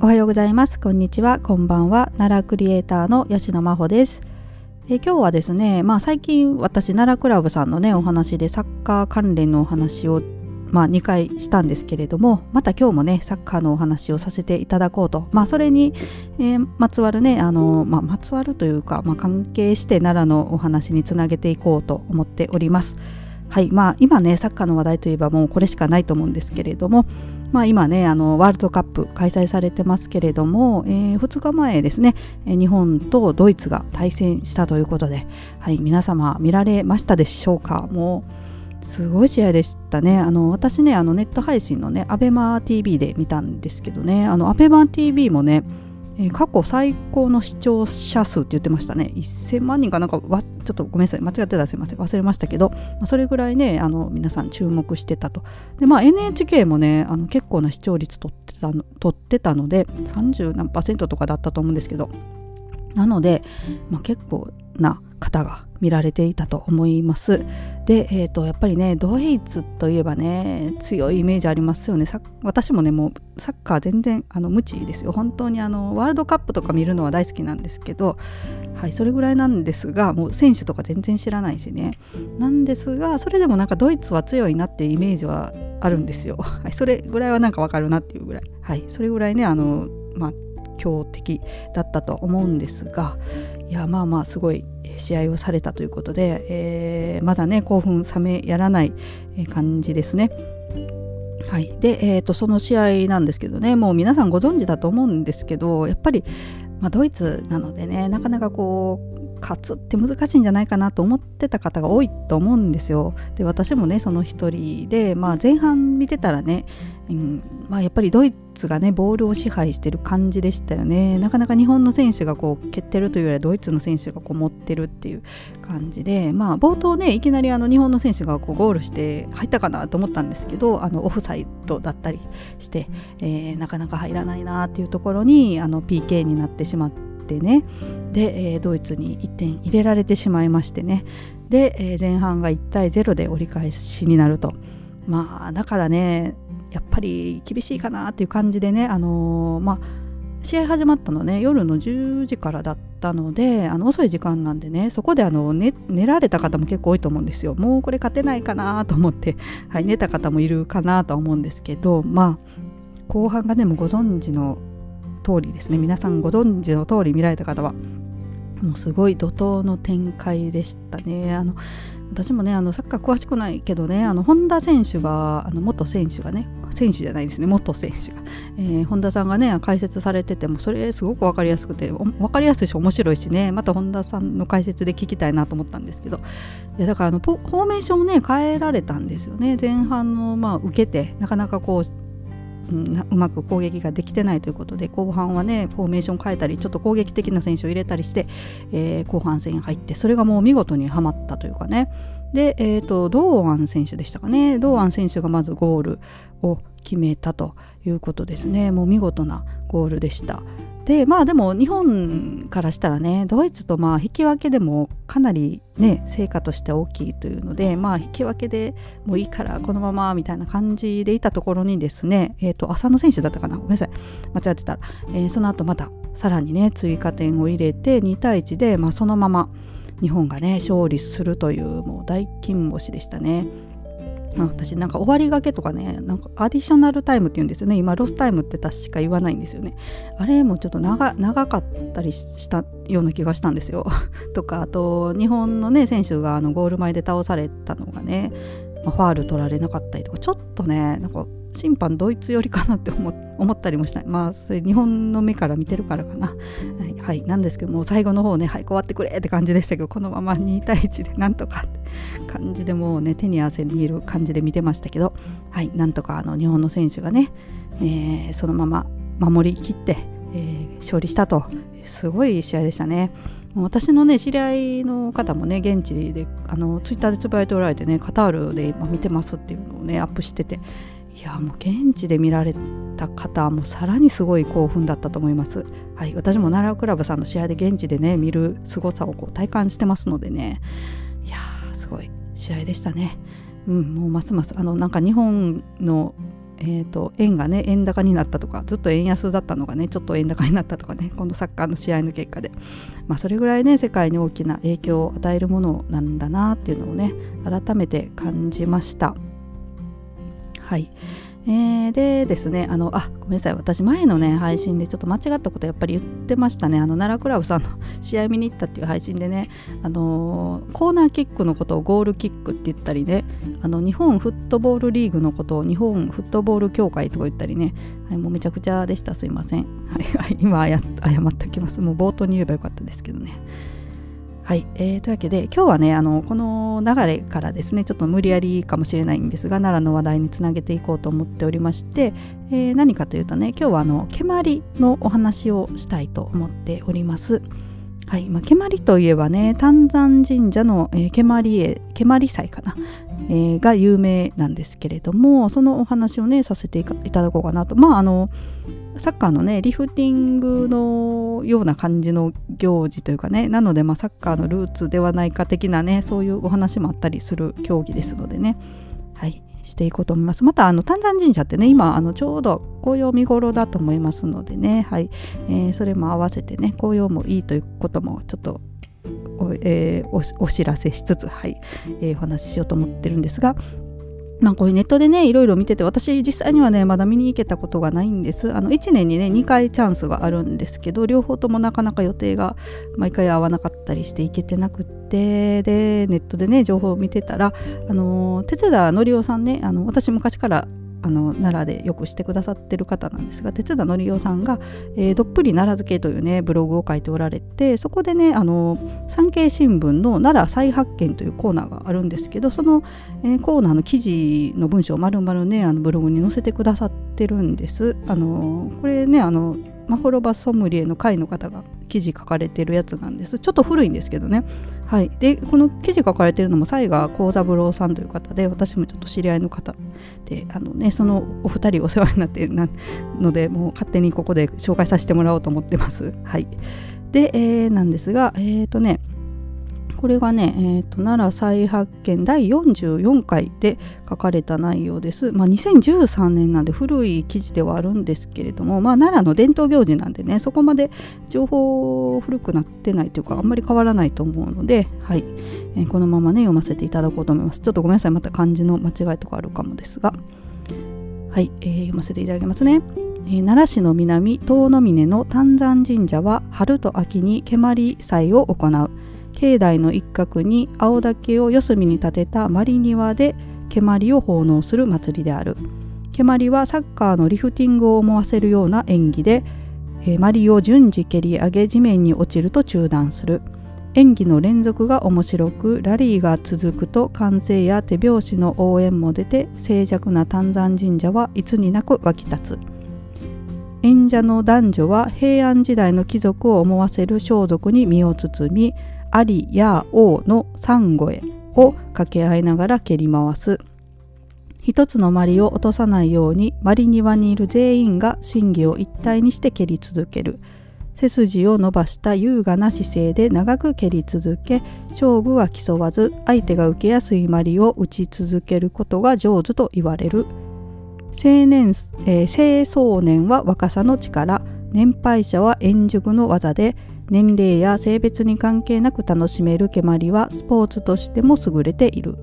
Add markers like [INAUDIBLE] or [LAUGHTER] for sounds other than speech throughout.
おはようございます。こんにちは。こんばんは。奈良クリエイターの吉野真帆です。え今日はですねまあ最近私奈良クラブさんのねお話でサッカー関連のお話をまあ、2回したんですけれどもまた今日もねサッカーのお話をさせていただこうと、まあ、それに、えー、まつわるねあの、まあ、まつわるというか、まあ、関係して奈良のお話につなげていこうと思っております。はい。まあ、今ねサッカーの話題といえばもうこれしかないと思うんですけれども、まあ、今ねあのワールドカップ開催されてますけれども、えー、2日前ですね日本とドイツが対戦したということで、はい、皆様見られましたでしょうか？もうすごい試合でしたね。あの私ねあのネット配信のね ABEMATV で見たんですけどねあの ABEMATV もね過去最高の視聴者数って言ってましたね。1000万人かなんかちょっとごめんなさい。間違ってたらすいません。忘れましたけど、まあ、それぐらいねあの皆さん注目してたと。でまあ NHK もねあの結構な視聴率取ってたの取ってたので30何パーセントとかだったと思うんですけど。なので、まあ、結構な方が見られていたと思います。で、えーと、やっぱりねドイツといえばね強いイメージありますよね。私もねもうサッカー全然あの無知ですよ。本当にあのワールドカップとか見るのは大好きなんですけど、はい、それぐらいなんですがもう選手とか全然知らないしね。なんですがそれでもなんかドイツは強いなっていうイメージはあるんですよ、はい、それぐらいはなんかわかるなっていうぐらい、はい、それぐらいねあのまあ強敵だったと思うんですがいやまあまあすごい試合をされたということで、えー、まだね興奮冷めやらない感じですね。はい、で、えーと、その試合なんですけどねもう皆さんご存知だと思うんですけどやっぱり、まあ、ドイツなのでねなかなかこう勝つって難しいんじゃないかなと思ってた方が多いと思うんですよ。で私もねその一人で、まあ、前半見てたらね、うんまあ、やっぱりドイツがねボールを支配してる感じでしたよね。なかなか日本の選手がこう蹴ってるというよりはドイツの選手がこう持ってるっていう感じで、まあ、冒頭ねいきなりあの日本の選手がこうゴールして入ったかなと思ったんですけどあのオフサイドだったりして、えー、なかなか入らないなっていうところにあの PK になってしまって。ってね。で、えー、ドイツに1点入れられてしまいましてね。で、えー、前半が1対0で折り返しになると。まあだからねやっぱり厳しいかなっていう感じでねあのー、まあ試合始まったのね夜の10時からだったのであの遅い時間なんでねそこであの寝寝られた方も結構多いと思うんですよ。もうこれ勝てないかなと思って、はい、寝た方もいるかなとは思うんですけどまあ後半がねもうご存知の通りですね。皆さんご存知の通り見られた方はもうすごい怒涛の展開でしたね。あの私もねあのサッカー詳しくないけどねあの本田選手があの元選手がね選手じゃないですね。元選手が、えー、本田さんがね解説されててもそれすごく分かりやすくて分かりやすいし面白いしね。また本田さんの解説で聞きたいなと思ったんですけど。いやだからあのフォーメーションをね変えられたんですよね。前半のまあ受けてなかなかこううん、うまく攻撃ができてないということで後半はねフォーメーション変えたりちょっと攻撃的な選手を入れたりして、えー、後半戦入ってそれがもう見事にはまったというかね。で、えーと、堂安選手でしたかね。堂安選手がまずゴールを決めたということですね。もう見事なゴールでした。でまあでも日本からしたらねドイツとまあ引き分けでもかなりね成果として大きいというのでまあ引き分けでもういいからこのままみたいな感じでいたところにですねえっ、ー、と浅野選手だったかな？ごめんなさい。間違ってたら、えー、その後またさらにね追加点を入れて2対1で、まあ、そのまま日本がね勝利するというもう大金星でしたね。私なんか終わりがけとかねなんかアディショナルタイムって言うんですよね。今ロスタイムって確か言わないんですよね。あれもちょっと長かったりしたような気がしたんですよ。[LAUGHS] とかあと日本のね選手があのゴール前で倒されたのがね、まあ、ファール取られなかったりとかちょっとねなんか審判ドイツ寄りかなって思ったりもした。まあそれ日本の目から見てるからかな、はい、はい、なんですけども最後の方ねはい終わってくれって感じでしたけどこのまま2対1でなんとかって感じでもうね手に汗握る感じで見てましたけどはいなんとかあの日本の選手がね、えー、そのまま守りきって、えー、勝利したと。すごい試合でしたね。私のね知り合いの方もね現地であのツイッターでつぶやいておられてねカタールで今見てますっていうのをねアップしてていやもう現地で見られた方はもうさらにすごい興奮だったと思います。はい、私も奈良クラブさんの試合で現地でね見る凄さをこう体感してますのでねいやーすごい試合でしたね。うん、もうますますあのなんか日本のえーと、円がね円高になったとかずっと円安だったのがねちょっと円高になったとかねこのサッカーの試合の結果で、まあ、それぐらいね世界に大きな影響を与えるものなんだなっていうのをね改めて感じました。はい。えー、でですねあのあごめんなさい。私前のね配信でちょっと間違ったことやっぱり言ってましたね。あの奈良クラブさんの [LAUGHS] 試合見に行ったっていう配信でねあのー、コーナーキックのことをゴールキックって言ったりねあの日本フットボールリーグのことを日本フットボール協会とか言ったりね、はい、もうめちゃくちゃでした。すいません、はい、今謝っ [LAUGHS] ておきます。もう冒頭に言えばよかったですけどね。はい、えー、というわけで今日はねあのこの流れからですねちょっと無理やりかもしれないんですが奈良の話題につなげていこうと思っておりまして、えー、何かというとね今日はあの蹴鞠のお話をしたいと思っております。はいまあ、蹴鞠といえばね丹山神社の、えー、蹴鞠蹴鞠祭かな、えー、が有名なんですけれどもそのお話をねさせていただこうかなと。まああのサッカーのねリフティングのような感じの行事というかねなのでまあサッカーのルーツではないか的なねそういうお話もあったりする競技ですのでね。はい。していこうと思います。またあの丹山神社ってね今あのちょうど紅葉見頃だと思いますのでね。はい、えー、それも合わせてね紅葉もいいということもちょっとお,、えー、お知らせしつつ、はい。えー、お話ししようと思ってるんですが、まあ、こういうネットでねいろいろ見てて私実際にはねまだ見に行けたことがないんです。あの1年にね2回チャンスがあるんですけど両方ともなかなか予定が毎回合わなかったりして行けてなくってでネットでね情報を見てたらあの哲田則夫さんねあの私昔からあの奈良でよくしてくださってる方なんですが哲田則夫さんが、えー、どっぷり奈良漬けというねブログを書いておられてそこでねあの産経新聞の奈良再発見というコーナーがあるんですけどその、えー、コーナーの記事の文章を丸々ねあのブログに載せてくださってるんです。あのこれねあのマホロバソムリエの会の方が記事書かれてるやつなんです。ちょっと古いんですけどね。はい。でこの記事書かれてるのも西賀幸三郎さんという方で私もちょっと知り合いの方であのねそのお二人お世話になっているのでもう勝手にここで紹介させてもらおうと思ってます。はい。で、えー、なんですがえっ、ー、とねこれがね、えーと、奈良再発見第44回で書かれた内容です。まあ、2013年なんで古い記事ではあるんですけれども、まあ、奈良の伝統行事なんでねそこまで情報古くなってないというかあんまり変わらないと思うので、はいえー、このままね読ませていただこうと思います。ちょっとごめんなさいまた漢字の間違いとかあるかもですがはい、えー、読ませていただきますね。えー、奈良市の南遠野峰の丹山神社は春と秋に蹴鞠祭を行う。境内の一角に青竹を四隅に立てたマリ庭で蹴鞠を奉納する祭りである。蹴鞠はサッカーのリフティングを思わせるような演技で、えー、マリを順次蹴り上げ地面に落ちると中断する。演技の連続が面白くラリーが続くと歓声や手拍子の応援も出て静寂な丹山神社はいつになく湧き立つ。演者の男女は平安時代の貴族を思わせる装束に身を包みありやおの三声を掛け合いながら蹴り回す。一つのマリを落とさないようにマリ庭にいる全員が審議を一体にして蹴り続ける。背筋を伸ばした優雅な姿勢で長く蹴り続け勝負は競わず相手が受けやすいマリを打ち続けることが上手と言われる。青年、えー、青壮年は若さの力年配者は円熟の技で年齢や性別に関係なく楽しめる蹴鞠はスポーツとしても優れている。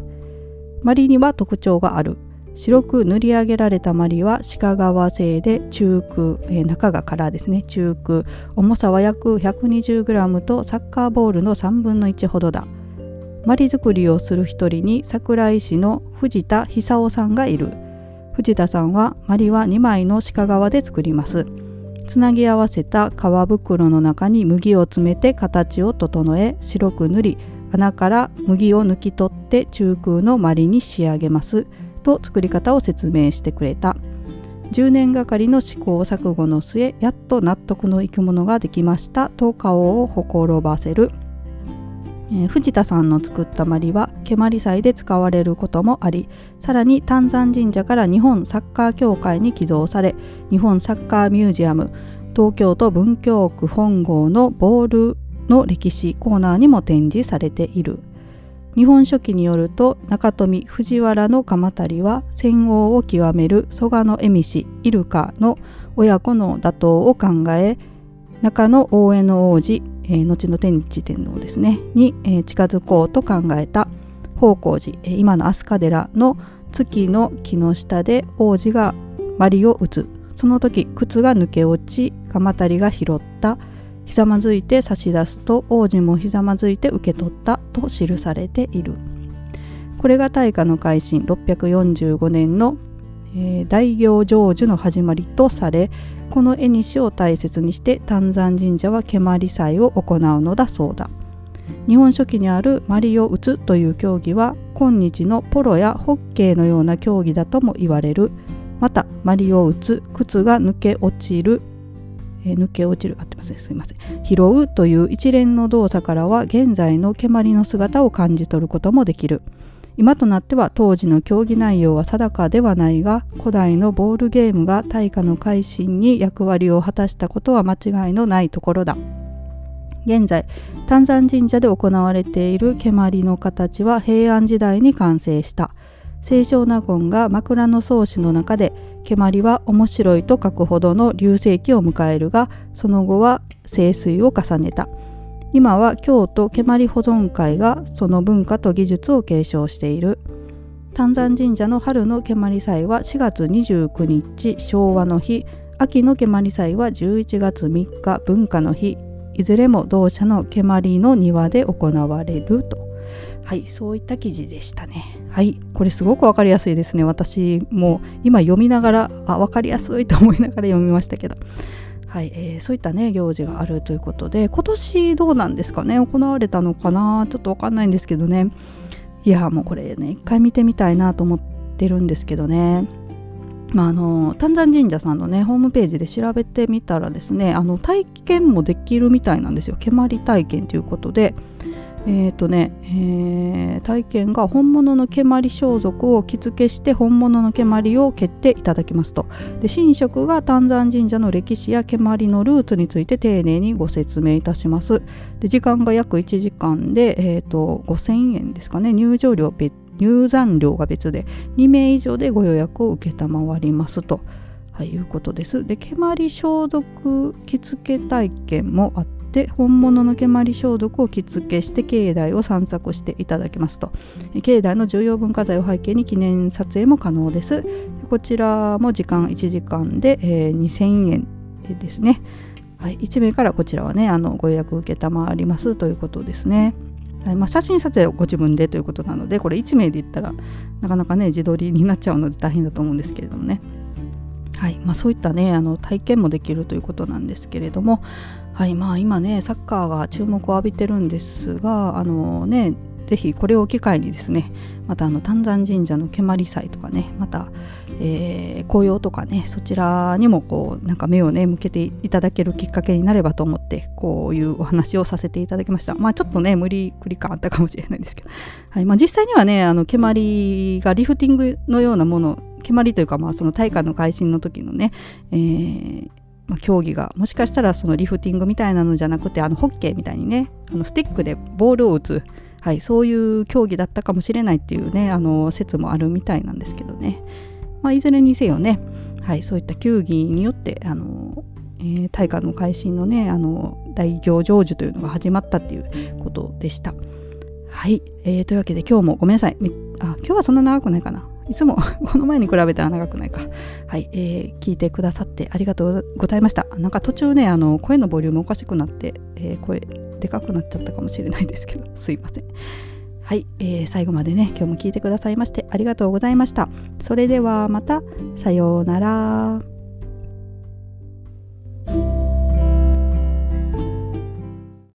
マリには特徴がある。白く塗り上げられたマリは鹿革製で中空、中がカラーですね。中空。重さは約 120g とサッカーボールの3分の1ほどだ。マリ作りをする一人に桜井市の藤田久夫さんがいる。藤田さんはマリは2枚の鹿革で作ります。つなぎ合わせた革袋の中に麦を詰めて形を整え白く塗り穴から麦を抜き取って中空のまりに仕上げますと作り方を説明してくれた。10年がかりの試行錯誤の末やっと納得のいくものができましたと顔をほころばせる。えー、藤田さんの作った鞠は蹴鞠祭で使われることもありさらに丹山神社から日本サッカー協会に寄贈され日本サッカーミュージアム東京都文京区本郷のボールの歴史コーナーにも展示されている。日本書紀によると中富藤原の鎌足は戦王を極める蘇我の恵美氏イルカの親子の打倒を考え中野大江の王子、えー、後の天智天皇ですねに、えー、近づこうと考えた宝光寺、えー、今の飛鳥寺の月の木の下で王子が鞠を打つ。その時靴が抜け落ち鎌足りが拾った。ひざまずいて差し出すと王子もひざまずいて受け取ったと記されている。これが大化の改新645年の、え、大行成就の始まりとされこの縁西を大切にして丹山神社は蹴鞠祭を行うのだそうだ。日本書紀にあるマリオ打つという競技は今日のポロやホッケーのような競技だとも言われる。またマリオ打つ靴が抜け落ちるえ抜け落ちる合ってますね。すいません。拾うという一連の動作からは現在の蹴鞠の姿を感じ取ることもできる。今となっては当時の競技内容は定かではないが古代のボールゲームが大化の改新に役割を果たしたことは間違いのないところだ。現在丹山神社で行われている蹴鞠の形は平安時代に完成した。清少納言が枕草子の中で蹴鞠は面白いと書くほどの流星期を迎えるがその後は清水を重ねた。今は京都蹴鞠保存会がその文化と技術を継承している。丹山神社の春の蹴鞠祭は4月29日昭和の日。秋の蹴鞠祭は11月3日文化の日。いずれも同社の蹴鞠の庭で行われると。はいそういった記事でしたね。はいこれすごく分かりやすいですね。私も今読みながらあ分かりやすいと思いながら読みましたけど。はい、えー、そういったね行事があるということで今年どうなんですかね？行われたのかな？ちょっと分かんないんですけどね。いやもうこれね一回見てみたいなと思ってるんですけどね。まあ、あの丹山神社さんのねホームページで調べてみたらですねあの体験もできるみたいなんですよ。蹴鞠体験ということで。え、ー、とね、えー、体験が本物の蹴鞠装束を着付けして本物の蹴鞠を蹴っていただきますとで神職が丹山神社の歴史や蹴鞠のルーツについて丁寧にご説明いたしますで時間が約1時間で、えー、5000円ですかね入場料入山料が別で2名以上でご予約を承りますと。はい、いうことです。で、蹴鞠装束着付け体験もあっして本物の蹴鞠消毒を着付けして境内を散策していただきますと境内の重要文化財を背景に記念撮影も可能ですこちらも時間1時間で、えー、2000円ですねはい、1名からこちらはねあのご予約承りますということですね。はいまあ、写真撮影をご自分でということなのでこれ1名で言ったらなかなかね自撮りになっちゃうので大変だと思うんですけれどもね。はい。まあ、そういったねあの体験もできるということなんですけれども、はい。まあ、今ねサッカーが注目を浴びてるんですがあのねぜひこれを機会にですねまたあの丹山神社の蹴鞠祭とかねまた、えー、紅葉とかねそちらにもこうなんか目をね向けていただけるきっかけになればと思ってこういうお話をさせていただきました。まあちょっとね無理くり感あったかもしれないですけど、はい。まあ、実際にはねあの蹴鞠がリフティングのようなもの蹴鞠というかまあその大会の改新の時のね、えーまあ、競技がもしかしたらそのリフティングみたいなのじゃなくてあのホッケーみたいにねあのスティックでボールを打つ、はい、そういう競技だったかもしれないっていうねあの説もあるみたいなんですけどね、まあ、いずれにせよね、はい、そういった球技によってあの、えー、大会の改新のねあの大行成就というのが始まったっていうことでした。はい、えー、というわけで今日もごめんなさい。あ今日はそんな長くないかな。いつも [LAUGHS] この前に比べたら長くないか。はい、えー、聞いてくださってありがとうございました。なんか途中ね、あの声のボリュームおかしくなって、えー、声でかくなっちゃったかもしれないですけど、[LAUGHS] すいません。はい、えー、最後までね、今日も聞いてくださいましてありがとうございました。それではまた、さようなら。